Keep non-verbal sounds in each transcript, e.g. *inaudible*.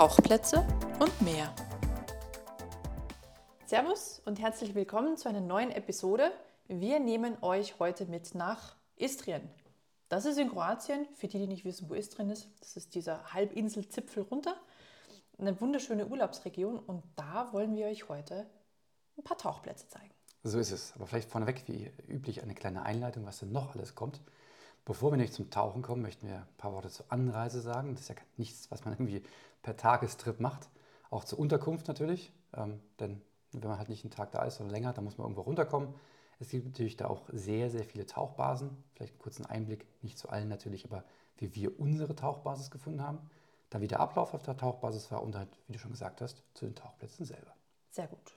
Tauchplätze und mehr. Servus und herzlich willkommen zu einer neuen Episode. Wir nehmen euch heute mit nach Istrien. Das ist in Kroatien, für die, die nicht wissen, wo Istrien ist. Das ist dieser Halbinselzipfel runter. Eine wunderschöne Urlaubsregion und da wollen wir euch heute ein paar Tauchplätze zeigen. So ist es. Aber vielleicht vorneweg, wie üblich, eine kleine Einleitung, was denn noch alles kommt. Bevor wir nämlich zum Tauchen kommen, möchten wir ein paar Worte zur Anreise sagen. Das ist ja nichts, was man irgendwie per Tagestrip macht. Auch zur Unterkunft natürlich. Ähm, denn wenn man halt nicht einen Tag da ist, sondern länger, dann muss man irgendwo runterkommen. Es gibt natürlich da auch sehr, sehr viele Tauchbasen. Vielleicht einen kurzen Einblick, nicht zu allen natürlich, aber wie wir unsere Tauchbasis gefunden haben. Dann wie der Ablauf auf der Tauchbasis war und halt, wie du schon gesagt hast, zu den Tauchplätzen selber. Sehr gut.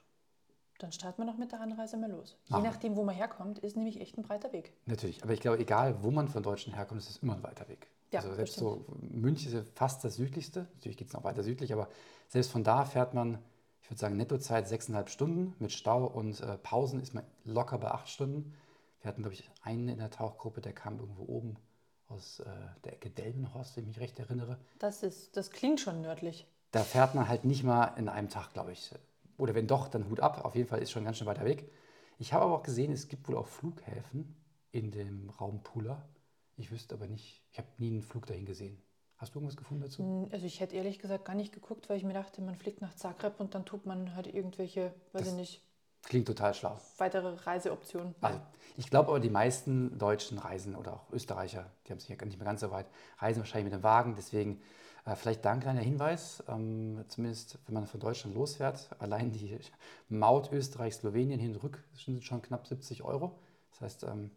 Dann starten wir noch mit der Anreise mal los. Je Machen. nachdem, wo man herkommt, ist nämlich echt ein breiter Weg. Natürlich, aber ich glaube, egal wo man von Deutschland herkommt, ist es immer ein weiter Weg. Ja, also selbst so München ist fast das südlichste. Natürlich geht es noch weiter südlich, aber selbst von da fährt man, ich würde sagen, Nettozeit sechseinhalb Stunden mit Stau und äh, Pausen ist man locker bei acht Stunden. Wir hatten, glaube ich, einen in der Tauchgruppe, der kam irgendwo oben aus äh, der Ecke Delmenhorst, wenn ich mich recht erinnere. Das, ist, das klingt schon nördlich. Da fährt man halt nicht mal in einem Tag, glaube ich, oder wenn doch, dann Hut ab. Auf jeden Fall ist schon ganz schön weiter weg. Ich habe aber auch gesehen, es gibt wohl auch Flughäfen in dem Raum Pula. Ich wüsste aber nicht, ich habe nie einen Flug dahin gesehen. Hast du irgendwas gefunden dazu? Hm, also ich hätte ehrlich gesagt gar nicht geguckt, weil ich mir dachte, man fliegt nach Zagreb und dann tut man halt irgendwelche, weiß das ich nicht. Klingt total schlau. Weitere Reiseoptionen. Also, ich glaube aber, die meisten Deutschen reisen oder auch Österreicher, die haben sich ja nicht mehr ganz so weit, reisen wahrscheinlich mit dem Wagen. Deswegen äh, vielleicht da ein kleiner Hinweis, ähm, zumindest wenn man von Deutschland losfährt, allein die Maut Österreich, Slowenien hin und rück sind schon knapp 70 Euro. Das heißt, ähm,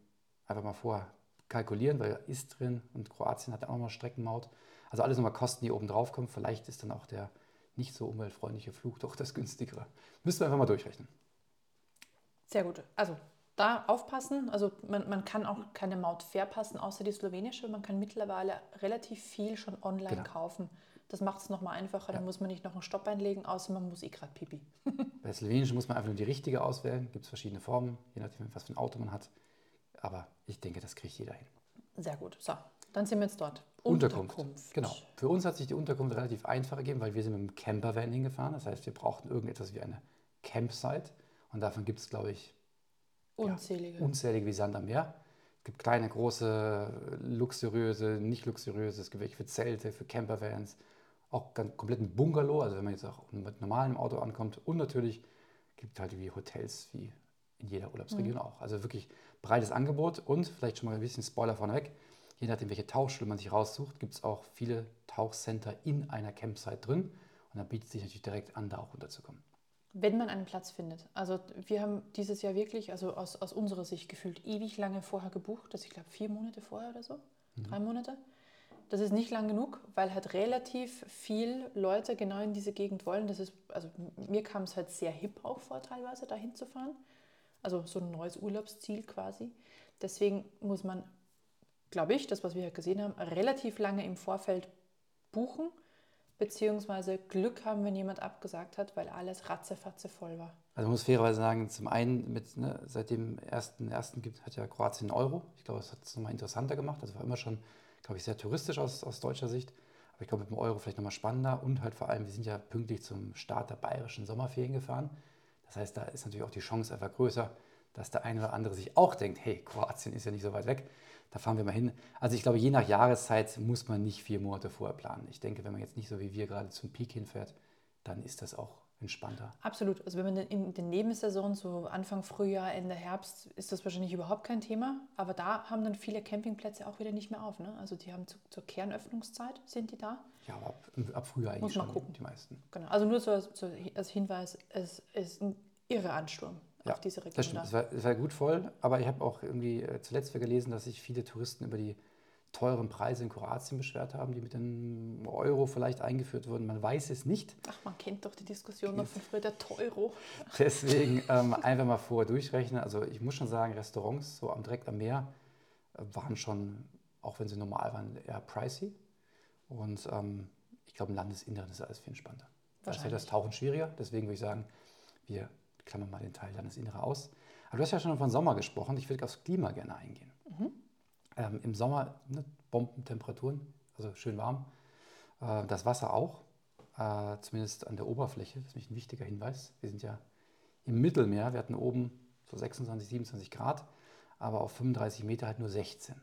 einfach mal vorher kalkulieren, weil Istrien und Kroatien hat auch nochmal Streckenmaut. Also alles nochmal Kosten, die oben drauf kommen. Vielleicht ist dann auch der nicht so umweltfreundliche Flug doch das günstigere. Müssen wir einfach mal durchrechnen. Sehr gut. Also da aufpassen. Also man, man kann auch keine Maut verpassen, außer die slowenische. Man kann mittlerweile relativ viel schon online genau. kaufen. Das macht es nochmal einfacher. Ja. Da muss man nicht noch einen Stopp einlegen, außer man muss eh gerade pipi. Bei der slowenischen muss man einfach nur die richtige auswählen. Gibt es verschiedene Formen, je nachdem, was für ein Auto man hat. Aber ich denke, das kriegt jeder hin. Sehr gut. So, dann sind wir jetzt dort. Unterkunft. Unterkunft. Genau. Für uns hat sich die Unterkunft relativ einfach ergeben, weil wir sind mit dem Campervan hingefahren. Das heißt, wir brauchten irgendetwas wie eine Campsite. Und davon gibt es, glaube ich, Unzählige. Ja, unzählige wie Sand am Meer. Es gibt kleine, große, luxuriöse, nicht luxuriöse. Es gibt welche für Zelte, für Campervans, auch ganz kompletten Bungalow, also wenn man jetzt auch mit normalem Auto ankommt. Und natürlich gibt es halt wie Hotels wie in jeder Urlaubsregion mhm. auch. Also wirklich breites Angebot und vielleicht schon mal ein bisschen Spoiler vorneweg. Je nachdem, welche Tauchschule man sich raussucht, gibt es auch viele Tauchcenter in einer Campsite drin. Und da bietet sich natürlich direkt an, da auch runterzukommen wenn man einen Platz findet. Also wir haben dieses Jahr wirklich, also aus, aus unserer Sicht gefühlt ewig lange vorher gebucht, also ich glaube vier Monate vorher oder so, mhm. drei Monate. Das ist nicht lang genug, weil halt relativ viel Leute genau in diese Gegend wollen. Das ist, also mir kam es halt sehr hip auch vor, teilweise dahin zu fahren. Also so ein neues Urlaubsziel quasi. Deswegen muss man, glaube ich, das, was wir halt gesehen haben, relativ lange im Vorfeld buchen beziehungsweise Glück haben, wenn jemand abgesagt hat, weil alles ratzefatze voll war. Also man muss fairerweise sagen, zum einen mit, ne, seit dem ersten, ersten gibt, hat ja Kroatien einen Euro. Ich glaube, das hat es nochmal interessanter gemacht. Also war immer schon, glaube ich, sehr touristisch aus, aus deutscher Sicht. Aber ich glaube, mit dem Euro vielleicht nochmal spannender und halt vor allem, wir sind ja pünktlich zum Start der bayerischen Sommerferien gefahren. Das heißt, da ist natürlich auch die Chance einfach größer, dass der eine oder andere sich auch denkt, hey, Kroatien ist ja nicht so weit weg da fahren wir mal hin. Also ich glaube, je nach Jahreszeit muss man nicht vier Monate vorher planen. Ich denke, wenn man jetzt nicht so wie wir gerade zum Peak hinfährt, dann ist das auch entspannter. Absolut. Also wenn man in den Nebensaison, so Anfang Frühjahr, Ende Herbst, ist das wahrscheinlich überhaupt kein Thema. Aber da haben dann viele Campingplätze auch wieder nicht mehr auf. Ne? Also die haben zu, zur Kernöffnungszeit, sind die da? Ja, aber ab, ab Frühjahr eigentlich Muss man schon gucken. die meisten. Genau. Also nur so, so als Hinweis, es ist ein irre Ansturm ja, auf diese Region. Das stimmt, es war, es war, gut voll, aber ich habe auch irgendwie äh, zuletzt gelesen, dass sich viele Touristen über die teuren Preise in Kroatien beschwert haben, die mit dem Euro vielleicht eingeführt wurden. Man weiß es nicht. Ach, man kennt doch die Diskussion noch von früher, der Euro. *laughs* Deswegen ähm, einfach mal vorher durchrechnen. Also ich muss schon sagen, Restaurants so am direkt am Meer äh, waren schon, auch wenn sie normal waren, eher pricey. Und ähm, ich glaube, im Landesinneren ist alles viel entspannter. Da ist ja das Tauchen schwieriger. Deswegen würde ich sagen, wir klammern mal den Teil Landesinnere aus. Aber du hast ja schon von Sommer gesprochen. Ich würde aufs Klima gerne eingehen. Mhm. Ähm, Im Sommer ne, Bombentemperaturen, also schön warm. Äh, das Wasser auch. äh, zumindest an der Oberfläche. Das ist nämlich ein wichtiger Hinweis. Wir sind ja im Mittelmeer. Wir hatten oben so 26, 27 Grad, aber auf 35 Meter halt nur 16. Und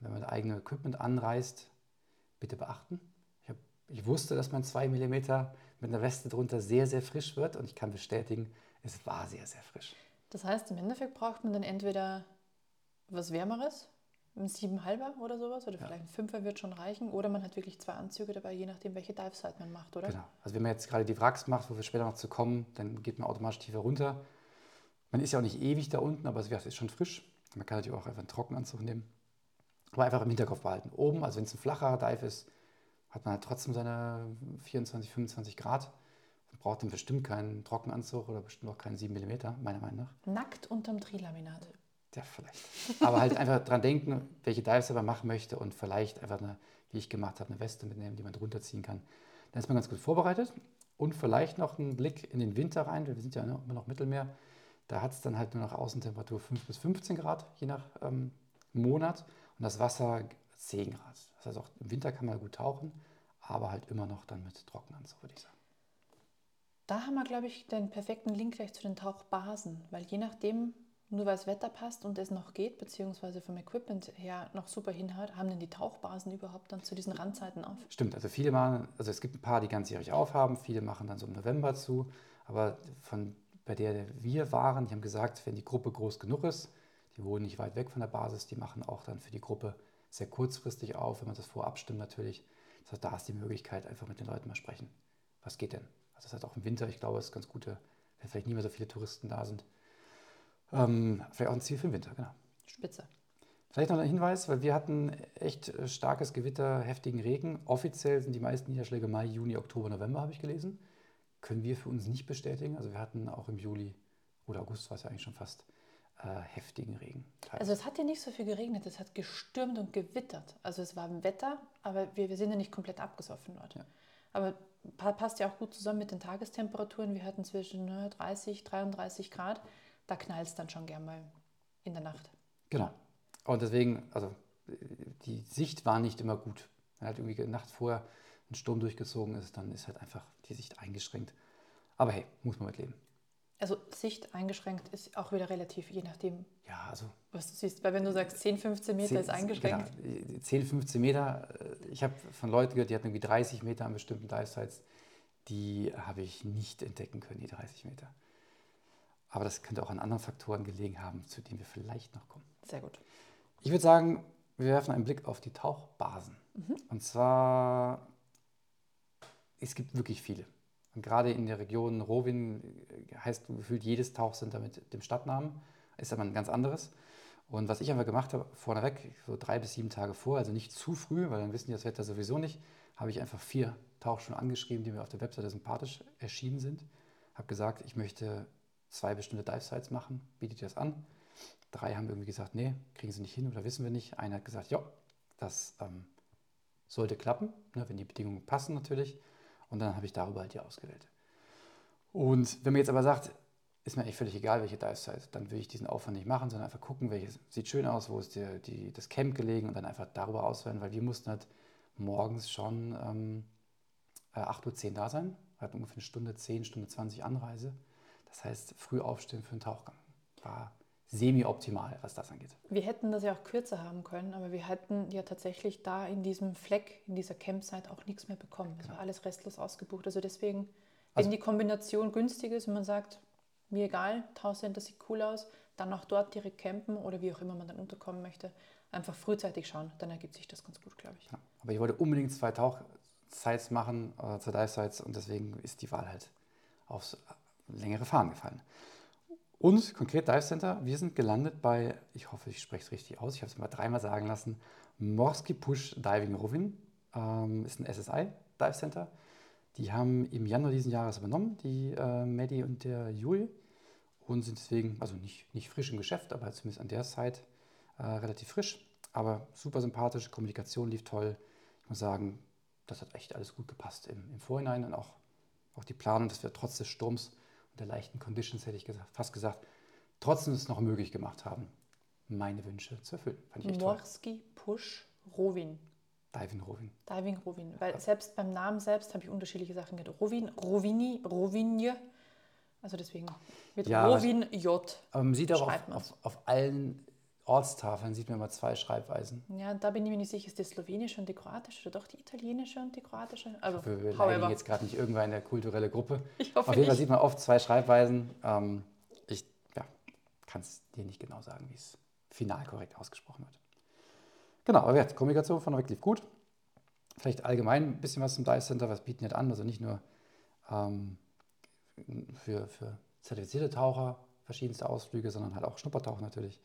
wenn man das eigene Equipment anreißt, bitte beachten. Ich, hab, ich wusste, dass man 2 mm mit einer Weste drunter sehr, sehr frisch wird und ich kann bestätigen, es war sehr, sehr frisch. Das heißt, im Endeffekt braucht man dann entweder was Wärmeres, ein 7,5er oder sowas, oder vielleicht ein Fünfer wird schon reichen, oder man hat wirklich zwei Anzüge dabei, je nachdem, welche Dive-Site man macht, oder? Genau. Also wenn man jetzt gerade die Wracks macht, wo wir später noch zu kommen, dann geht man automatisch tiefer runter. Man ist ja auch nicht ewig da unten, aber es ist schon frisch. Man kann natürlich auch einfach einen Trockenanzug nehmen. Aber einfach im Hinterkopf behalten. Oben, also wenn es ein flacher Dive ist, hat man halt trotzdem seine 24, 25 Grad. Man braucht dann bestimmt keinen Trockenanzug oder bestimmt auch keinen 7 mm, meiner Meinung nach. Nackt unterm Trilaminat. Ja, vielleicht. Aber halt einfach dran denken, welche Dives man machen möchte und vielleicht einfach eine, wie ich gemacht habe, eine Weste mitnehmen, die man drunter ziehen kann. Dann ist man ganz gut vorbereitet und vielleicht noch einen Blick in den Winter rein. Wir sind ja immer noch Mittelmeer. Da hat es dann halt nur noch Außentemperatur 5 bis 15 Grad, je nach ähm, Monat. Und das Wasser 10 Grad. Das heißt, auch im Winter kann man gut tauchen, aber halt immer noch dann mit Trockenanzug, würde ich sagen. Da haben wir, glaube ich, den perfekten Link gleich zu den Tauchbasen, weil je nachdem, nur weil das Wetter passt und es noch geht, beziehungsweise vom Equipment her noch super hinhaut, haben denn die Tauchbasen überhaupt dann zu diesen Randzeiten auf? Stimmt, also viele machen, also es gibt ein paar, die ganzjährig aufhaben, viele machen dann so im November zu, aber von bei der wir waren, die haben gesagt, wenn die Gruppe groß genug ist, die wohnen nicht weit weg von der Basis, die machen auch dann für die Gruppe sehr kurzfristig auf, wenn man das vorab stimmt natürlich. Das heißt, da ist die Möglichkeit, einfach mit den Leuten mal sprechen. Was geht denn? Also das heißt auch im Winter, ich glaube, es ist ganz gut, wenn vielleicht nicht mehr so viele Touristen da sind. Ähm, vielleicht auch ein Ziel für den Winter, genau. Spitze. Vielleicht noch ein Hinweis, weil wir hatten echt äh, starkes Gewitter, heftigen Regen. Offiziell sind die meisten Niederschläge Mai, Juni, Oktober, November, habe ich gelesen. Können wir für uns nicht bestätigen. Also wir hatten auch im Juli oder August, war es ja eigentlich schon fast, äh, heftigen Regen. Also es hat ja nicht so viel geregnet, es hat gestürmt und gewittert. Also es war Wetter, aber wir, wir sind ja nicht komplett abgesoffen dort. Ja. Aber passt ja auch gut zusammen mit den Tagestemperaturen. Wir hatten zwischen 30, ne, 33 Grad. Da knallt es dann schon gern mal in der Nacht. Genau. Und deswegen, also die Sicht war nicht immer gut. Wenn halt irgendwie Nacht vorher ein Sturm durchgezogen ist, dann ist halt einfach die Sicht eingeschränkt. Aber hey, muss man mit leben. Also Sicht eingeschränkt ist auch wieder relativ, je nachdem, ja, also, was du siehst. Weil wenn du sagst, 10, 15 Meter 10, ist eingeschränkt. Genau, 10, 15 Meter, äh, ich habe von Leuten gehört, die hatten irgendwie 30 Meter an bestimmten Dive-Sites, die habe ich nicht entdecken können, die 30 Meter. Aber das könnte auch an anderen Faktoren gelegen haben, zu denen wir vielleicht noch kommen. Sehr gut. Ich würde sagen, wir werfen einen Blick auf die Tauchbasen. Mhm. Und zwar, es gibt wirklich viele. Und gerade in der Region Rowin äh, heißt gefühlt jedes Tauchcenter mit dem Stadtnamen, ist aber ein ganz anderes. Und was ich einfach gemacht habe, vorneweg, so drei bis sieben Tage vor, also nicht zu früh, weil dann wissen die das Wetter sowieso nicht, habe ich einfach vier Tauchschulen angeschrieben, die mir auf der Webseite sympathisch erschienen sind. Habe gesagt, ich möchte zwei bestimmte Dive-Sites machen, bietet ihr das an. Drei haben irgendwie gesagt, nee, kriegen sie nicht hin oder wissen wir nicht. Einer hat gesagt, ja, das ähm, sollte klappen, ne, wenn die Bedingungen passen natürlich. Und dann habe ich darüber halt die ausgewählt. Und wenn man jetzt aber sagt, ist mir eigentlich völlig egal, welche Dive-Site, dann will ich diesen Aufwand nicht machen, sondern einfach gucken, welches sieht schön aus, wo ist die, die, das Camp gelegen und dann einfach darüber auswählen, weil wir mussten halt morgens schon ähm, 8.10 Uhr da sein. Hatten ungefähr eine Stunde 10, Stunde 20 Anreise. Das heißt, früh aufstehen für einen Tauchgang war semi-optimal, was das angeht. Wir hätten das ja auch kürzer haben können, aber wir hätten ja tatsächlich da in diesem Fleck, in dieser Campsite auch nichts mehr bekommen. Es genau. war alles restlos ausgebucht. Also deswegen, wenn also, die Kombination günstig ist und man sagt, mir egal, Tauchcenter sieht cool aus, dann auch dort direkt campen oder wie auch immer man dann unterkommen möchte, einfach frühzeitig schauen, dann ergibt sich das ganz gut, glaube ich. Ja, aber ich wollte unbedingt zwei Tauchsites machen, äh, zwei Dive-Sites und deswegen ist die Wahl halt aufs längere Fahren gefallen. Und konkret Dive Center, wir sind gelandet bei, ich hoffe, ich spreche es richtig aus, ich habe es mal dreimal sagen lassen, Morski Push Diving Rovin, ähm, ist ein SSI Dive Center. Die haben im Januar diesen Jahres übernommen, die äh, Maddie und der Juli, und sind deswegen, also nicht, nicht frisch im Geschäft, aber zumindest an der Zeit äh, relativ frisch, aber super sympathisch, Kommunikation lief toll. Ich muss sagen, das hat echt alles gut gepasst im, im Vorhinein und auch, auch die Planung, dass wir trotz des Sturms der leichten Conditions, hätte ich gesagt, fast gesagt, trotzdem es noch möglich gemacht haben, meine Wünsche zu erfüllen. Fand ich Morski Push Rowin. Diving Rovin. Diving Rovin. Weil selbst beim Namen selbst habe ich unterschiedliche Sachen gehört. Rovin, Rovini, Rovinje. Also deswegen mit Ja, Rovin J. Aber man sieht auch auf, auf, auf allen Ortstafeln sieht man immer zwei Schreibweisen. Ja, da bin ich mir nicht sicher, ist die slowenische und die kroatische oder doch die italienische und die kroatische? Also, Wir beleidigen however. jetzt gerade nicht irgendeine kulturelle Gruppe. *laughs* Ich hoffe Auf jeden Fall nicht. sieht man oft zwei Schreibweisen. Ähm, ich ja, kann es dir nicht genau sagen, wie es final korrekt ausgesprochen wird. Genau, aber die Kommunikation von euch lief gut. Vielleicht allgemein ein bisschen was zum Dive Center, was bieten die an? Also nicht nur ähm, für, für zertifizierte Taucher verschiedenste Ausflüge, sondern halt auch Schnuppertauchen natürlich.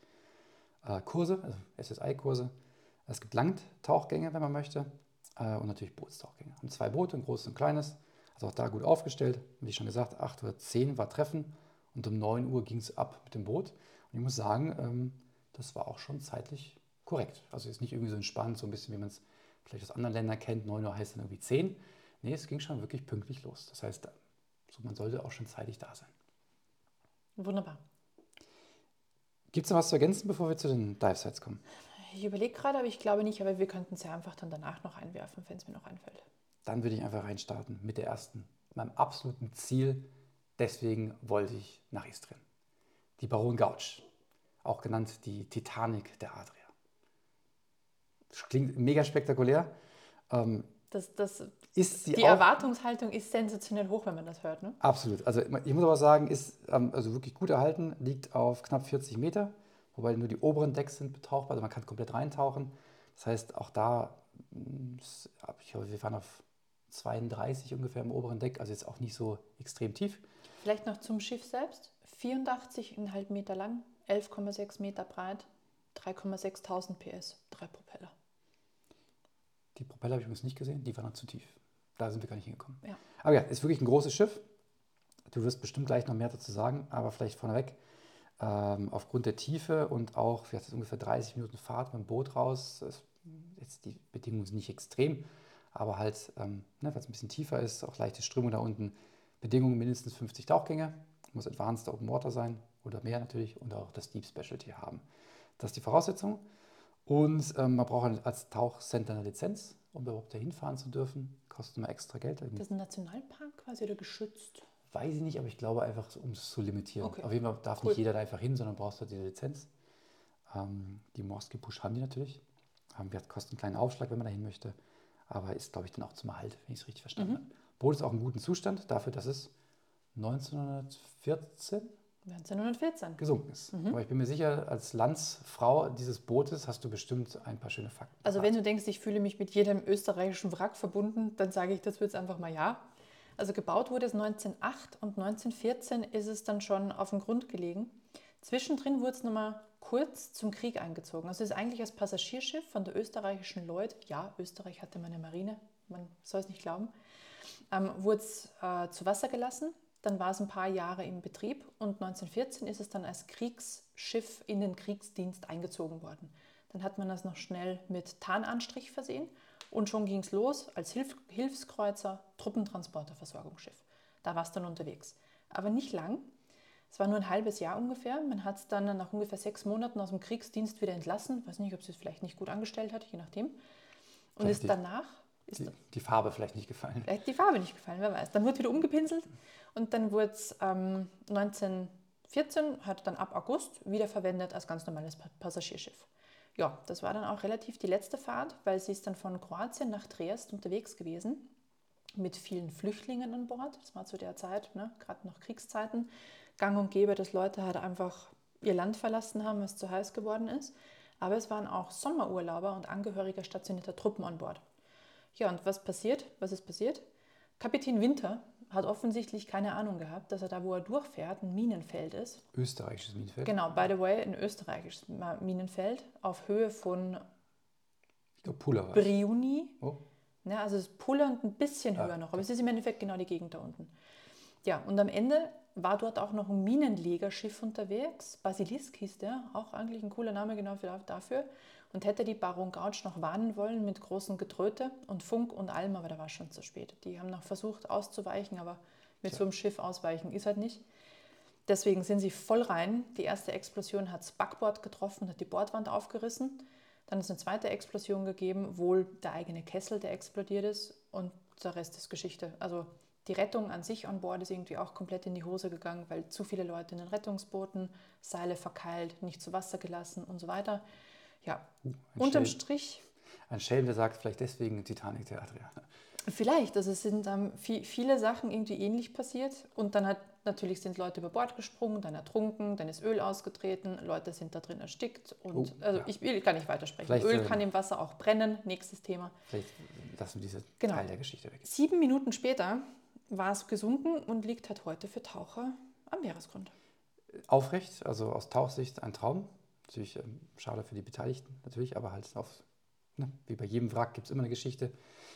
Äh, Kurse, also SSI-Kurse. Es gibt Langtauchgänge, wenn man möchte. Äh, und natürlich Bootstauchgänge. Und zwei Boote, ein großes und ein kleines. Also auch da gut aufgestellt. Wie schon gesagt, 8 Uhr 10 war Treffen und um 9 Uhr ging es ab mit dem Boot. Und ich muss sagen, ähm, das war auch schon zeitlich korrekt. Also ist nicht irgendwie so entspannt, so ein bisschen wie man es vielleicht aus anderen Ländern kennt. 9 Uhr heißt dann irgendwie 10. Nee, es ging schon wirklich pünktlich los. Das heißt, man sollte auch schon zeitig da sein. Wunderbar. Gibt es noch was zu ergänzen, bevor wir zu den Dive-Sites kommen? Ich überlege gerade, aber ich glaube nicht, aber wir könnten es ja einfach dann danach noch einwerfen, wenn es mir noch einfällt. Dann würde ich einfach reinstarten mit der ersten, meinem absoluten Ziel. Deswegen wollte ich nach Istrien. Die Baron Gauch, auch genannt die Titanic der Adria. Klingt mega spektakulär. Ähm, Das, das, ist die auch Erwartungshaltung ist sensationell hoch, wenn man das hört. Ne? Absolut. Also ich muss aber sagen, ist ähm, also wirklich gut erhalten, liegt auf knapp 40 Meter, wobei nur die oberen Decks sind betauchbar, also man kann komplett reintauchen. Das heißt, auch da, ist- ich glaube, wir waren auf 32 ungefähr im oberen Deck, also jetzt auch nicht so extrem tief. Vielleicht noch zum Schiff selbst. 84,5 Meter lang, 11,6 Meter breit, 3,6 PS, drei Propeller. Die Propeller habe ich übrigens nicht gesehen, die waren noch zu tief. Da sind wir gar nicht hingekommen. Ja. Aber ja, ist wirklich ein großes Schiff. Du wirst bestimmt gleich noch mehr dazu sagen, aber vielleicht vorneweg. Ähm, aufgrund der Tiefe und auch, vielleicht ist ungefähr 30 Minuten Fahrt mit dem Boot raus. Ist, jetzt die Bedingungen sind nicht extrem, aber halt, ähm, ne, weil es ein bisschen tiefer ist, auch leichte Strömung da unten. Bedingungen mindestens 50 Tauchgänge, muss Advanced Open Water sein oder mehr natürlich und auch das Deep Specialty haben. Das ist die Voraussetzung. Und ähm, man braucht als Tauchcenter eine Lizenz, um überhaupt dahin fahren zu dürfen. Kostet immer extra Geld. Das ist ein Nationalpark quasi oder geschützt? Weiß ich nicht, aber ich glaube einfach, um es zu limitieren. Okay. Auf jeden Fall darf Cool. nicht jeder da einfach hin, sondern brauchst du diese Lizenz. Ähm, die Morsky Push haben die natürlich. Ähm, wir kostet einen kleinen Aufschlag, wenn man da hin möchte. Aber ist, glaube ich, dann auch zum Erhalt, wenn ich es richtig verstanden Mhm. habe. Boot ist auch in gutem Zustand, dafür, dass es 1914 1914. gesunken ist. Mhm. Aber ich bin mir sicher, als Landsfrau dieses Bootes hast du bestimmt ein paar schöne Fakten. Also parat. wenn du denkst, ich fühle mich mit jedem österreichischen Wrack verbunden, dann sage ich das jetzt einfach mal ja. Also gebaut wurde es 1908 und 1914 ist es dann schon auf dem Grund gelegen. Zwischendrin wurde es nochmal kurz zum Krieg eingezogen. Also es ist eigentlich als Passagierschiff von der österreichischen Lloyd, ja, Österreich hatte mal eine Marine, man soll es nicht glauben, ähm, wurde es äh, zu Wasser gelassen. Dann war es ein paar Jahre im Betrieb und 1914 ist es dann als Kriegsschiff in den Kriegsdienst eingezogen worden. Dann hat man das noch schnell mit Tarnanstrich versehen und schon ging es los als Hilf Hilfskreuzer, Truppentransporter, Versorgungsschiff. Da war es dann unterwegs. Aber nicht lang. Es war nur ein halbes Jahr ungefähr. Man hat es dann nach ungefähr sechs Monaten aus dem Kriegsdienst wieder entlassen. Weiß nicht, ob sie es vielleicht nicht gut angestellt hat, je nachdem. Und Vielleicht ist danach die, die Farbe vielleicht nicht gefallen. Vielleicht hat die Farbe nicht gefallen, wer weiß. Dann wurde wieder umgepinselt und dann wurde es ähm, 1914, hat dann ab August wiederverwendet als ganz normales Pa- Passagierschiff. Ja, das war dann auch relativ die letzte Fahrt, weil sie ist dann von Kroatien nach Triest unterwegs gewesen mit vielen Flüchtlingen an Bord. Das war zu der Zeit, ne, gerade noch Kriegszeiten, gang und gäbe, dass Leute halt einfach ihr Land verlassen haben, was zu heiß geworden ist. Aber es waren auch Sommerurlauber und Angehörige stationierter Truppen an Bord. Ja, und was passiert? Was ist passiert? Kapitän Winter hat offensichtlich keine Ahnung gehabt, dass er da, wo er durchfährt, ein Minenfeld ist. Österreichisches Minenfeld. Genau, by the way, ein österreichisches Minenfeld auf Höhe von Ich glaube, Pula war. Briuni. Oh. Ja, also es ist Puller und ein bisschen Ah, höher noch, aber es ist im Endeffekt genau die Gegend da unten. Ja, und am Ende war dort auch noch ein Minenlegerschiff unterwegs. Basilisk hieß der, auch eigentlich ein cooler Name genau für- dafür. Und hätte die Baron Gauch noch warnen wollen mit großem Getröte und Funk und allem, aber da war es schon zu spät. Die haben noch versucht auszuweichen, aber mit so einem Schiff ausweichen ist halt nicht. Deswegen sind sie voll rein. Die erste Explosion hat das Backbord getroffen, hat die Bordwand aufgerissen. Dann ist eine zweite Explosion gegeben, wohl der eigene Kessel, der explodiert ist und der Rest ist Geschichte. Also die Rettung an sich an Bord ist irgendwie auch komplett in die Hose gegangen, weil zu viele Leute in den Rettungsbooten, Seile verkeilt, nicht zu Wasser gelassen und so weiter. Ja, Uh, unterm Schelm. Strich Ein Schelm, der sagt vielleicht deswegen Titanic der Adrian. Vielleicht, also es sind ähm, vi- viele Sachen irgendwie ähnlich passiert und dann hat natürlich sind Leute über Bord gesprungen, dann ertrunken, dann ist Öl ausgetreten, Leute sind da drin erstickt und Oh, also ja. ich will gar nicht weitersprechen. Vielleicht, Öl ähm, kann im Wasser auch brennen, nächstes Thema. Vielleicht lassen wir diese Genau. Teil der Geschichte weg. Sieben Minuten später war es gesunken und liegt halt heute für Taucher am Meeresgrund. Aufrecht, also aus Tauchsicht ein Traum. Natürlich ähm, schade für die Beteiligten, natürlich, aber halt auf, ne, wie bei jedem Wrack gibt es immer eine Geschichte.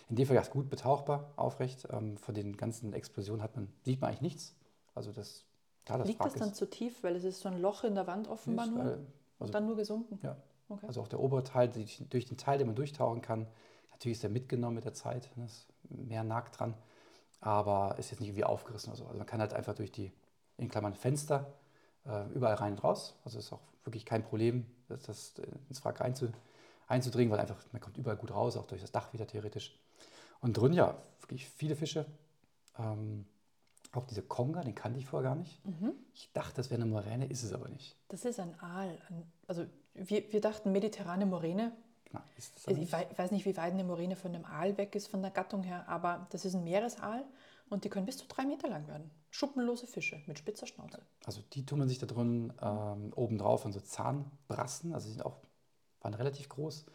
In dem Fall ja gut betauchbar, aufrecht. Ähm, von den ganzen Explosionen hat man, sieht man eigentlich nichts. Also das, klar, das liegt Wrack das dann ist, zu tief, weil es ist so ein Loch in der Wand offenbar ist, nur äh, und also, dann nur gesunken? ja. Okay. also auch der obere Teil, die, durch den Teil, den man durchtauchen kann, natürlich ist er mitgenommen mit der Zeit, ne, ist mehr nagt dran, aber ist jetzt nicht irgendwie aufgerissen oder so. Also man kann halt einfach durch die, in Klammern Fenster, überall rein und raus. Also ist auch wirklich kein Problem, das, das äh, ins Wrack einzu, einzudringen, weil einfach, man kommt überall gut raus, auch durch das Dach wieder theoretisch. Und drin, ja, wirklich viele Fische. Ähm, auch diese Konga, den kannte ich vorher gar nicht. Mhm. Ich dachte, das wäre eine Moräne, ist es aber nicht. Das ist ein Aal. Also wir, wir dachten mediterrane Moräne, Na, aber Ich weiß nicht, wie weit eine Moräne von dem Aal weg ist, von der Gattung her, aber das ist ein Meeresaal und die können bis zu drei Meter lang werden. Schuppenlose Fische mit spitzer Schnauze. Also die tummeln sich da drin ähm, obendrauf an so Zahnbrassen, also die sind auch, waren relativ groß.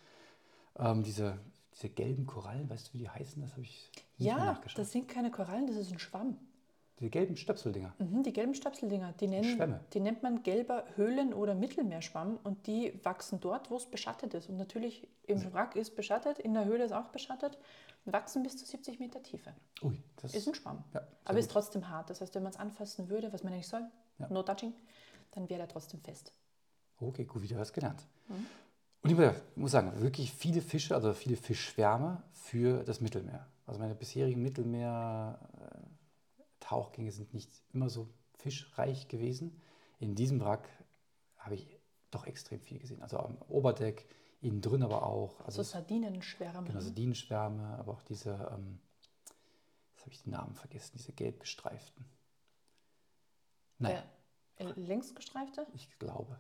Ähm, diese, diese gelben Korallen, weißt du, wie die heißen? Das habe ich nicht Ja, nachgeschaut. das sind keine Korallen, das ist ein Schwamm. Diese gelben Stöpseldinger. Mhm, die gelben Stöpseldinger, die, nennen, Schwämme. die nennt man gelber Höhlen- oder Mittelmeerschwamm und die wachsen dort, wo es beschattet ist. Und natürlich im Wrack ist beschattet, in der Höhle ist auch beschattet, wachsen bis zu 70 Meter Tiefe. Ui, das Ist ein Schwamm. ja, Aber ist gut. trotzdem hart. Das heißt, wenn man es anfassen würde, was man nicht soll, Ja. no touching, dann wäre er trotzdem fest. Okay, gut, wieder was gelernt. Mhm. Und ich muss sagen, wirklich viele Fische, also viele Fischschwärme für das Mittelmeer. Also meine bisherigen Mittelmeer-Tauchgänge sind nicht immer so fischreich gewesen. In diesem Wrack habe ich doch extrem viel gesehen. Also am Oberdeck, innen drin aber auch. So Also Sardinenschwärme. genau, ne? Sardinenschwärme, aber auch diese, ähm, jetzt habe ich den Namen vergessen, diese gelb gestreiften. Naja, Der äh, längsgestreifte? ich glaube.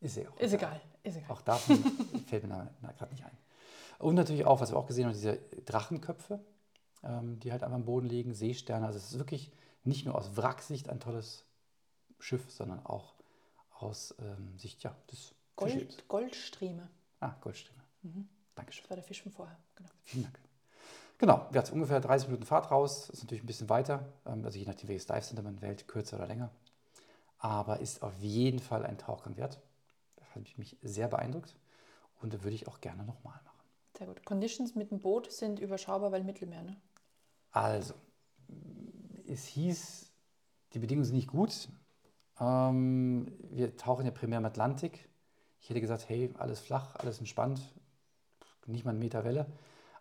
Ist ja auch Ist egal, ist egal. Auch davon *laughs* fällt mir gerade nicht ein. Und natürlich auch, was wir auch gesehen haben, diese Drachenköpfe, ähm, die halt einfach am Boden liegen, Seesterne. Also es ist wirklich nicht nur aus Wracksicht ein tolles Schiff, sondern auch aus ähm, Sicht ja, des. Gold, Goldstrieme. Ah, Goldstrieme. Mhm. Dankeschön. Das war der Fisch von vorher. Genau. Vielen Dank. Genau, wir hatten ungefähr 30 Minuten Fahrt raus. Ist natürlich ein bisschen weiter. ähm, Also je nachdem, welches Dive Center man wählt, kürzer oder länger. Aber ist auf jeden Fall ein Tauchgang wert. Das hat mich sehr beeindruckt. Und da würde ich auch gerne nochmal machen. Sehr gut. Conditions mit dem Boot sind überschaubar, weil Mittelmeer, ne? Also, es hieß, die Bedingungen sind nicht gut. Ähm, wir tauchen ja primär im Atlantik. Ich hätte gesagt, hey, alles flach, alles entspannt, nicht mal einen Meter Welle.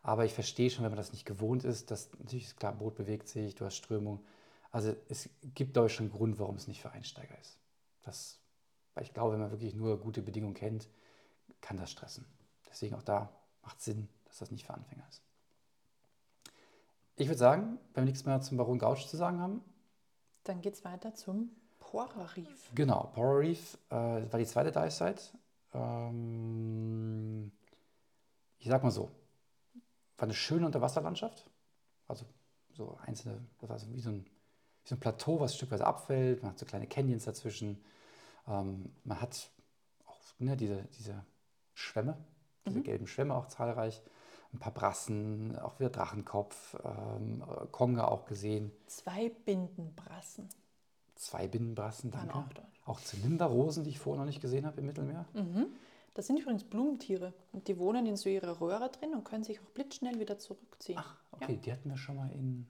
Aber ich verstehe schon, wenn man das nicht gewohnt ist, dass natürlich ist klar, Boot bewegt sich, du hast Strömung. Also es gibt, glaube ich, schon einen Grund, warum es nicht für Einsteiger ist. Das, weil ich glaube, wenn man wirklich nur gute Bedingungen kennt, kann das stressen. Deswegen auch da macht Sinn, dass das nicht für Anfänger ist. Ich würde sagen, wenn wir nichts mehr zum Baron Gauch zu sagen haben, Dann geht es weiter zum Pora Reef. genau, Power Reef äh, war die zweite Dive Site. Ähm, ich sag mal so, war eine schöne Unterwasserlandschaft. Also so einzelne, das war so wie so ein, wie so ein Plateau, was stückweise abfällt. Man hat so kleine Canyons dazwischen. Ähm, man hat auch ne, diese, diese Schwämme, diese Mhm. gelben Schwämme auch zahlreich. Ein paar Brassen, auch wieder Drachenkopf, ähm, äh, Konga auch gesehen. Zwei Bindenbrassen Zwei Binnenbrassen, waren danke. auch dort. Auch Zylinderrosen, die ich vorher noch nicht gesehen habe im Mittelmeer. Mhm. Das sind übrigens Blumentiere und die wohnen in so ihrer Röhre drin und können sich auch blitzschnell wieder zurückziehen. Ach, okay, die hatten wir schon mal in,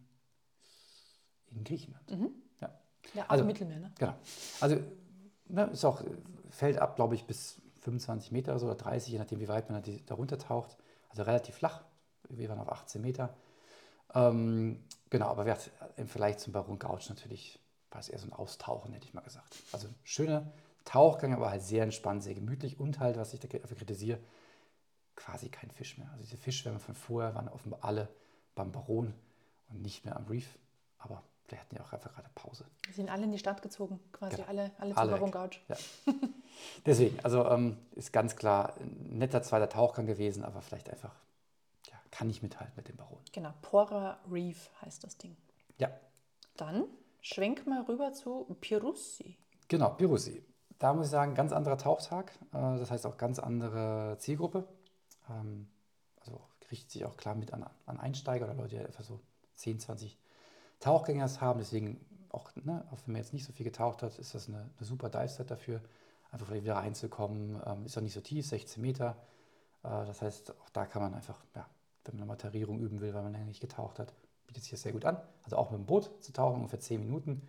in Griechenland. Mhm. Ja, Ja, auch Also- Mittelmeer, ne? genau. Also ne, ist auch, fällt ab, glaube ich, bis 25 Meter oder so oder 30, je nachdem, wie weit man da, runtertaucht. Also relativ flach. Wir waren auf 18 Meter. Ähm, genau, aber wer hat- im Vergleich zum Baron Gauch natürlich war es eher so ein Austauchen, hätte ich mal gesagt. Also schöner Tauchgang, aber halt sehr entspannt, sehr gemütlich und halt, was ich dafür kritisiere, quasi kein Fisch mehr. Also diese Fischschwärme von vorher waren offenbar alle beim Baron und nicht mehr am Reef. Aber wir hatten ja auch einfach gerade Pause. Wir sind alle in die Stadt gezogen, quasi Genau. alle, alle zum Alle Baron weg. Gouch. Ja. Deswegen, also ähm, ist ganz klar ein netter zweiter Tauchgang gewesen, aber vielleicht einfach, ja, kann nicht mithalten mit dem Baron. Genau, Pora Reef heißt das Ding. Ja, Dann schwenk mal rüber zu Pirussi. genau, Birusee. Da muss ich sagen, ganz anderer Tauchtag, äh, das heißt auch ganz andere Zielgruppe. Ähm, also richtet sich auch klar mit an, an Einsteiger oder Leute, die etwa so 10, 20 Tauchgängers haben. Deswegen auch, ne, auch wenn man jetzt nicht so viel getaucht hat, ist das eine, eine super Dive-Set dafür, einfach vielleicht wieder reinzukommen. Ähm, ist auch nicht so tief, 16 Meter. Äh, das heißt, auch da kann man einfach, ja, wenn man nochmal Tarierung üben will, weil man länger nicht getaucht hat, bietet sich das sehr gut an. Also auch mit dem Boot zu tauchen, ungefähr 10 Minuten,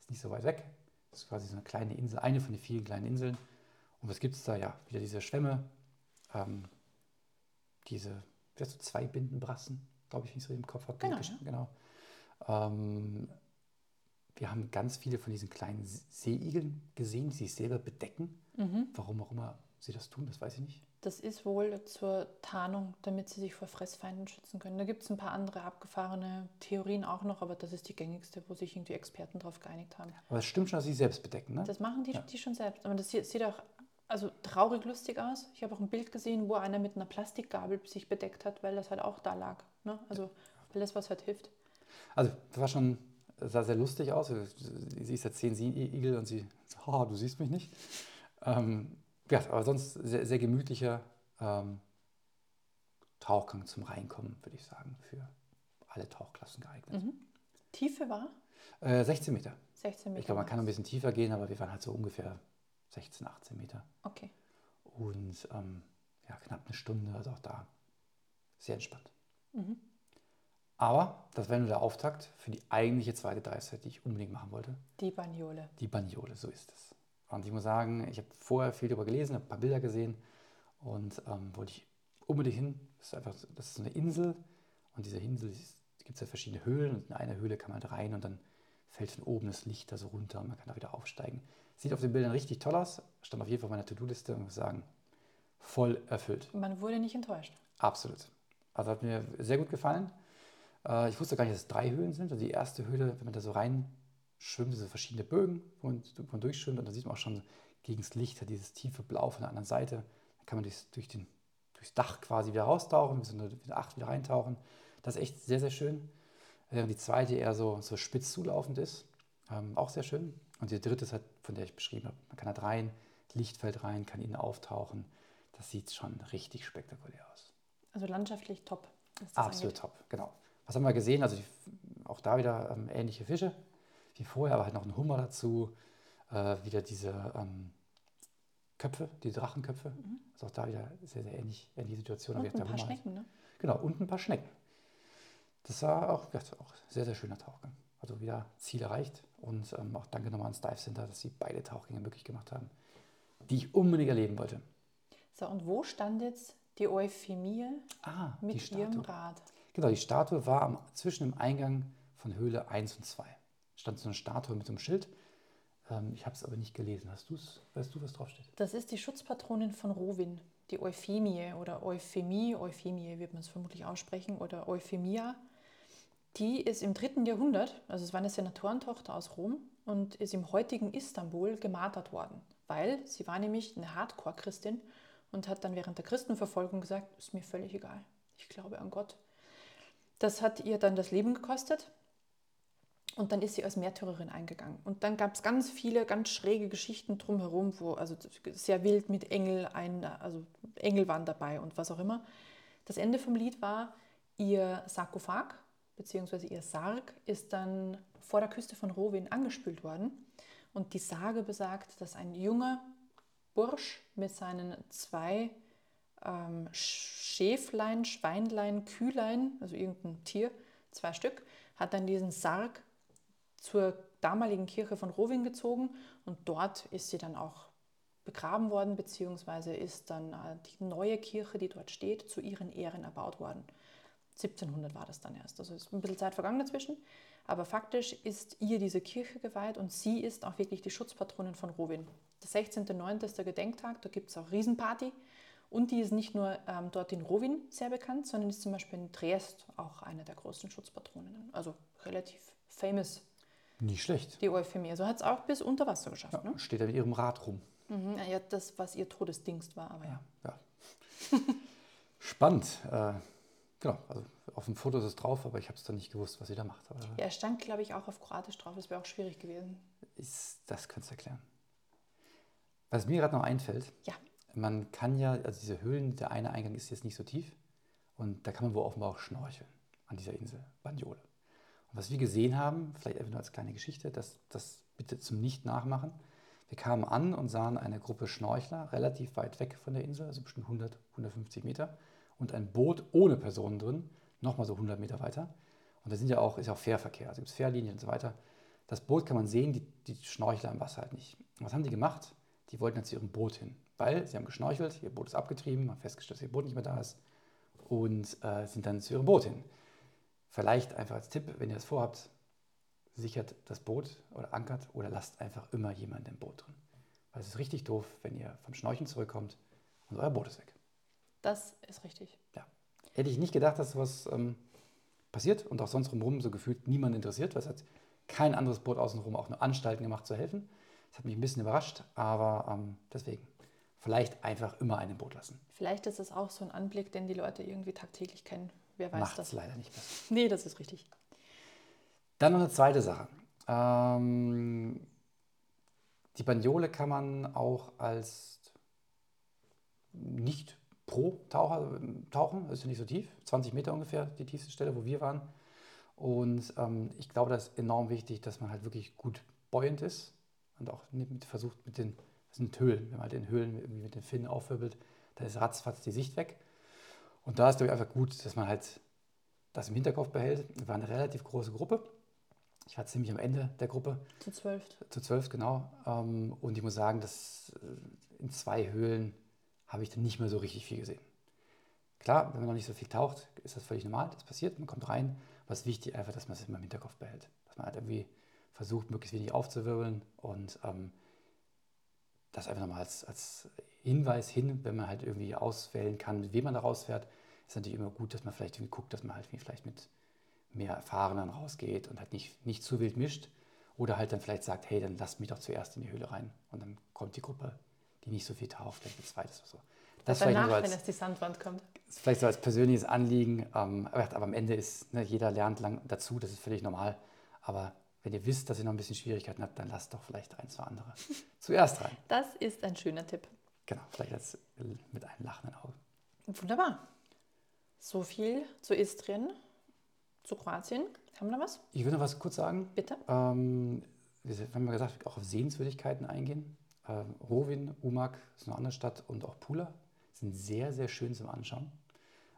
ist nicht so weit weg. Das ist quasi so eine kleine Insel, eine von den vielen kleinen Inseln. Und was gibt es da? Ja, wieder diese Schwämme, ähm, diese, wie heißt das, zwei Bindenbrassen, glaube ich, wenn ich es so im Kopf habe. Genau, Gesch- genau. Ähm, wir haben ganz viele von diesen kleinen Se- Seeigeln gesehen, die sich selber bedecken. Warum auch immer sie das tun, das weiß ich nicht. Das ist wohl zur Tarnung, damit sie sich vor Fressfeinden schützen können. Da gibt es ein paar andere abgefahrene Theorien auch noch, aber das ist die gängigste, wo sich irgendwie Experten darauf geeinigt haben. Aber es stimmt schon, dass sie selbst bedecken, ne? Das machen die, Ja. die schon selbst. Aber das sieht, auch also traurig lustig aus. Ich habe auch ein Bild gesehen, wo einer mit einer Plastikgabel sich bedeckt hat, weil das halt auch da lag. Ne? Also alles, was halt hilft. Also, das war schon, das sah sehr lustig aus. Sie siehst ja zehn Seeigel und sie, haha, du siehst mich nicht. Ähm, ja, aber sonst sehr, sehr gemütlicher ähm, Tauchgang zum Reinkommen, würde ich sagen, für alle Tauchklassen geeignet. Tiefe war Äh, 16 Meter. 16 Meter. Ich glaube, man kann ein bisschen tiefer gehen, aber wir waren halt so ungefähr 16, 18 Meter. Okay. Und ähm, ja, knapp eine Stunde, also auch da sehr entspannt. Aber das wäre nur der Auftakt für die eigentliche zweite Dive-Set, die ich unbedingt machen wollte. Die Baniole. Die Baniole, so ist es. Und ich muss sagen, ich habe vorher viel darüber gelesen, habe ein paar Bilder gesehen und ähm, wollte ich unbedingt hin. Das ist einfach, das ist so eine Insel und diese Insel gibt es ja verschiedene Höhlen und in einer Höhle kann man halt rein und dann fällt von oben das Licht da so runter und man kann da wieder aufsteigen. Sieht auf den Bildern richtig toll aus, stand auf jeden Fall auf meiner To-Do-Liste und muss sagen, voll erfüllt. Man wurde nicht enttäuscht. Absolut. Also hat mir sehr gut gefallen. Äh, ich wusste gar nicht, dass es drei Höhlen sind. Also die erste Höhle, wenn man da so rein schwimmt, so verschiedene Bögen, wo man, wo man durchschwimmt und da sieht man auch schon gegen das Licht hat dieses tiefe Blau von der anderen Seite. Dann kann man durchs, durch den, durchs Dach quasi wieder raustauchen, bis in eine Acht wieder reintauchen. Das ist echt sehr, sehr schön. Während die zweite eher so, so spitz zulaufend ist. Ähm, auch sehr schön. Und die dritte ist halt, von der ich beschrieben habe. Man kann halt rein, Licht fällt rein, kann innen auftauchen. Das sieht schon richtig spektakulär aus. Also landschaftlich top. Absolut angeht. top, genau. Was haben wir gesehen? Also die, auch da wieder ähm, ähnliche Fische wie vorher, aber halt noch ein Hummer dazu. Äh, wieder diese ähm, Köpfe, die Drachenköpfe. Also auch da wieder sehr, sehr ähnlich, ähnliche Situation. Und ein paar Hummer halt. Schnecken, ne? Genau, und ein paar Schnecken. Das war auch, ja, auch sehr, sehr schöner Tauchgang. Also wieder Ziel erreicht. Und ähm, auch danke nochmal ans Dive Center, dass sie beide Tauchgänge möglich gemacht haben, die ich unbedingt erleben wollte. So, und wo stand jetzt die Euphemie Ah, die mit ihrem Statue. Rad? Genau, die Statue war am, zwischen dem Eingang von Höhle 1 und 2. Stand so eine Statue mit so einem Schild. Ähm, ich habe es aber nicht gelesen. Hast du's? Weißt du, was draufsteht? Das ist die Schutzpatronin von Rowin, die Euphemie oder Euphemie, Euphemie wird man es vermutlich aussprechen, oder Euphemia. Die ist im dritten Jahrhundert, also es war eine Senatorentochter aus Rom und ist im heutigen Istanbul gemartert worden, weil sie war nämlich eine Hardcore-Christin und hat dann während der Christenverfolgung gesagt, ist mir völlig egal, ich glaube an Gott. Das hat ihr dann das Leben gekostet und dann ist sie als Märtyrerin eingegangen. Und dann gab es ganz viele, ganz schräge Geschichten drumherum, wo also sehr wild mit Engel, ein, also Engel waren dabei und was auch immer. Das Ende vom Lied war, ihr Sarkophag bzw. ihr Sarg ist dann vor der Küste von Rowin angespült worden. Und die Sage besagt, dass ein junger Bursch mit seinen zwei ähm, Schäflein, Schweinlein, Kühlein, also irgendein Tier, zwei Stück, hat dann diesen Sarg zur damaligen Kirche von Rowin gezogen und dort ist sie dann auch begraben worden, beziehungsweise ist dann äh, die neue Kirche, die dort steht, zu ihren Ehren erbaut worden. 1700 war das dann erst, also ist ein bisschen Zeit vergangen dazwischen, aber faktisch ist ihr diese Kirche geweiht und sie ist auch wirklich die Schutzpatronin von Rowin. Der 16.09. ist der Gedenktag, da gibt es auch Riesenparty Und die ist nicht nur ähm, dort in Rovin sehr bekannt, sondern ist zum Beispiel in Triest auch eine der größten Schutzpatroninnen. Also relativ famous, Nicht schlecht. die Euphemie. Also hat es auch bis unter Wasser geschafft. Ja, Ne? Steht da mit ihrem Rad rum. Mhm. Ja, das, was ihr Todesdingst war, aber ja. Ja. *laughs* Spannend. Äh, genau, also auf dem Foto ist es drauf, aber ich habe es dann nicht gewusst, was sie da macht. Aber Ja, er stand, glaube ich, auch auf Kroatisch drauf. Das wäre auch schwierig gewesen. ist, das könntest du erklären. Was mir gerade noch einfällt, Ja, man kann ja, also diese Höhlen, der eine Eingang ist jetzt nicht so tief und da kann man wohl offenbar auch schnorcheln an dieser Insel, Banjole. Was wir gesehen haben, vielleicht einfach nur als kleine Geschichte, das, das bitte zum Nicht-Nachmachen. Wir kamen an und sahen eine Gruppe Schnorchler relativ weit weg von der Insel, also bestimmt 100, 150 Meter und ein Boot ohne Personen drin, nochmal so 100 Meter weiter. Und da sind ja auch, ist ja auch Fährverkehr, also gibt es Fährlinien und so weiter. Das Boot kann man sehen, die, die Schnorchler im Wasser halt nicht. Und was haben die gemacht? Die wollten jetzt zu ihrem Boot hin, weil sie haben geschnorchelt, ihr Boot ist abgetrieben, haben festgestellt, dass ihr Boot nicht mehr da ist und äh, sind dann zu ihrem Boot hin. Vielleicht einfach als Tipp, wenn ihr das vorhabt, sichert das Boot oder ankert oder lasst einfach immer jemanden im Boot drin. Weil es ist richtig doof, wenn ihr vom Schnorcheln zurückkommt und euer Boot ist weg. das ist richtig. Ja. Hätte ich nicht gedacht, dass sowas ähm, passiert und auch sonst rumrum so gefühlt niemand interessiert, weil es hat kein anderes Boot außenrum auch nur Anstalten gemacht zu helfen. Das hat mich ein bisschen überrascht, aber ähm, deswegen vielleicht einfach immer einen im Boot lassen. Vielleicht ist es auch so ein Anblick, den die Leute irgendwie tagtäglich kennen. Wer weiß Macht das? leider nicht besser. Nee, das ist richtig. Dann noch eine zweite Sache. Ähm, die Banjole kann man auch als nicht pro Taucher tauchen, das ist ja nicht so tief, 20 Meter ungefähr die tiefste Stelle, wo wir waren. Und ähm, ich glaube, das ist enorm wichtig, dass man halt wirklich gut buoyant ist und auch mit, versucht mit den, das sind Höhlen, wenn man halt in Höhlen irgendwie mit den Finnen aufwirbelt, dann ist ratzfatz die Sicht weg. Und da ist, glaube ich, einfach gut, dass man halt das im Hinterkopf behält. Wir waren eine relativ große Gruppe. Ich war ziemlich am Ende der Gruppe, Zu zwölf. zu zwölf genau. Ähm, Und ich muss sagen, dass äh, in zwei Höhlen habe ich dann nicht mehr so richtig viel gesehen. Klar, wenn man noch nicht so viel taucht, ist das völlig normal. Das passiert, man kommt rein. Es ist wichtig einfach, dass man es immer im Hinterkopf behält. Dass man halt irgendwie versucht, möglichst wenig aufzuwirbeln und ähm, das einfach nochmal als, als Hinweis hin, wenn man halt irgendwie auswählen kann, mit wem man da rausfährt, ist natürlich immer gut, dass man vielleicht irgendwie guckt, dass man halt vielleicht mit mehr Erfahrenen rausgeht und halt nicht, nicht zu wild mischt. Oder halt dann vielleicht sagt, hey, dann lasst mich doch zuerst in die Höhle rein. Und dann kommt die Gruppe, die nicht so viel taucht, vielleicht ein zweites oder so. Das Danach, so wenn als, es die Sandwand kommt. ist vielleicht so als persönliches Anliegen. Ähm, aber, aber am Ende ist, ne, jeder lernt lang dazu, das ist völlig normal. Aber wenn ihr wisst, dass ihr noch ein bisschen Schwierigkeiten habt, dann lasst doch vielleicht ein, zwei andere *laughs* zuerst rein. Das ist ein schöner Tipp. Genau, vielleicht als, mit einem lachenden Auge. Wunderbar. So viel zu Istrien, zu Kroatien. Haben wir noch was? Ich will noch was kurz sagen. Bitte? Ähm, wir haben ja gesagt, auch auf Sehenswürdigkeiten eingehen. Ähm, Rovin, Umag ist eine andere Stadt und auch Pula sind sehr, sehr schön zum Anschauen.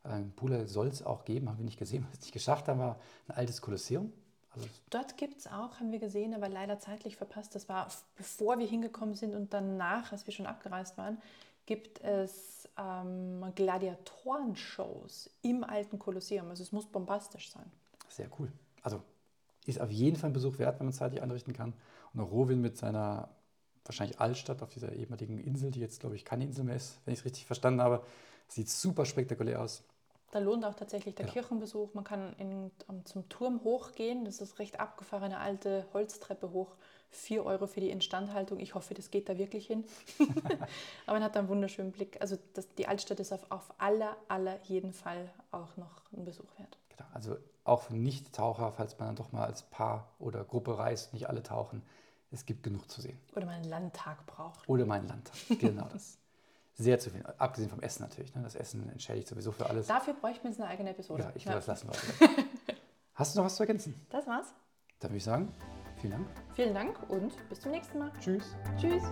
Ähm, Pula soll es auch geben, haben wir nicht gesehen, *laughs* was wir nicht geschafft haben, war ein altes Kolosseum. Also Dort gibt es auch, haben wir gesehen, aber leider zeitlich verpasst. Das war bevor wir hingekommen sind und danach, als wir schon abgereist waren, gibt es ähm, Gladiatorenshows im alten Kolosseum. Also es muss bombastisch sein. sehr cool. Also ist auf jeden Fall ein Besuch wert, wenn man es zeitlich einrichten kann. Und auch Rovin mit seiner wahrscheinlich Altstadt auf dieser ehemaligen Insel, die jetzt, glaube ich, keine Insel mehr ist, wenn ich es richtig verstanden habe, sieht super spektakulär aus. Da lohnt auch tatsächlich der Ja. Kirchenbesuch. Man kann in, ähm, zum Turm hochgehen. Das ist recht abgefahrene alte Holztreppe hoch. 4 Euro für die Instandhaltung. Ich hoffe, das geht da wirklich hin. *laughs* Aber man hat da einen wunderschönen Blick. Also das, die Altstadt ist auf, auf aller, aller jeden Fall auch noch ein Besuch wert. Genau, also auch für Nicht-Taucher, falls man dann doch mal als Paar oder Gruppe reist, nicht alle tauchen, es gibt genug zu sehen. Oder man einen Landtag braucht. Oder mein Landtag, genau das. Sehr zu viel, abgesehen vom Essen natürlich. Ne? Das Essen entschädigt sowieso für alles. Dafür bräuchten wir jetzt eine eigene Episode. Ja, ich Ja. glaube, das lassen wir. *laughs* Hast du noch was zu ergänzen? Das war's. Dann würde ich sagen, Vielen Dank. Vielen Dank und bis zum nächsten Mal. Tschüss. Tschüss.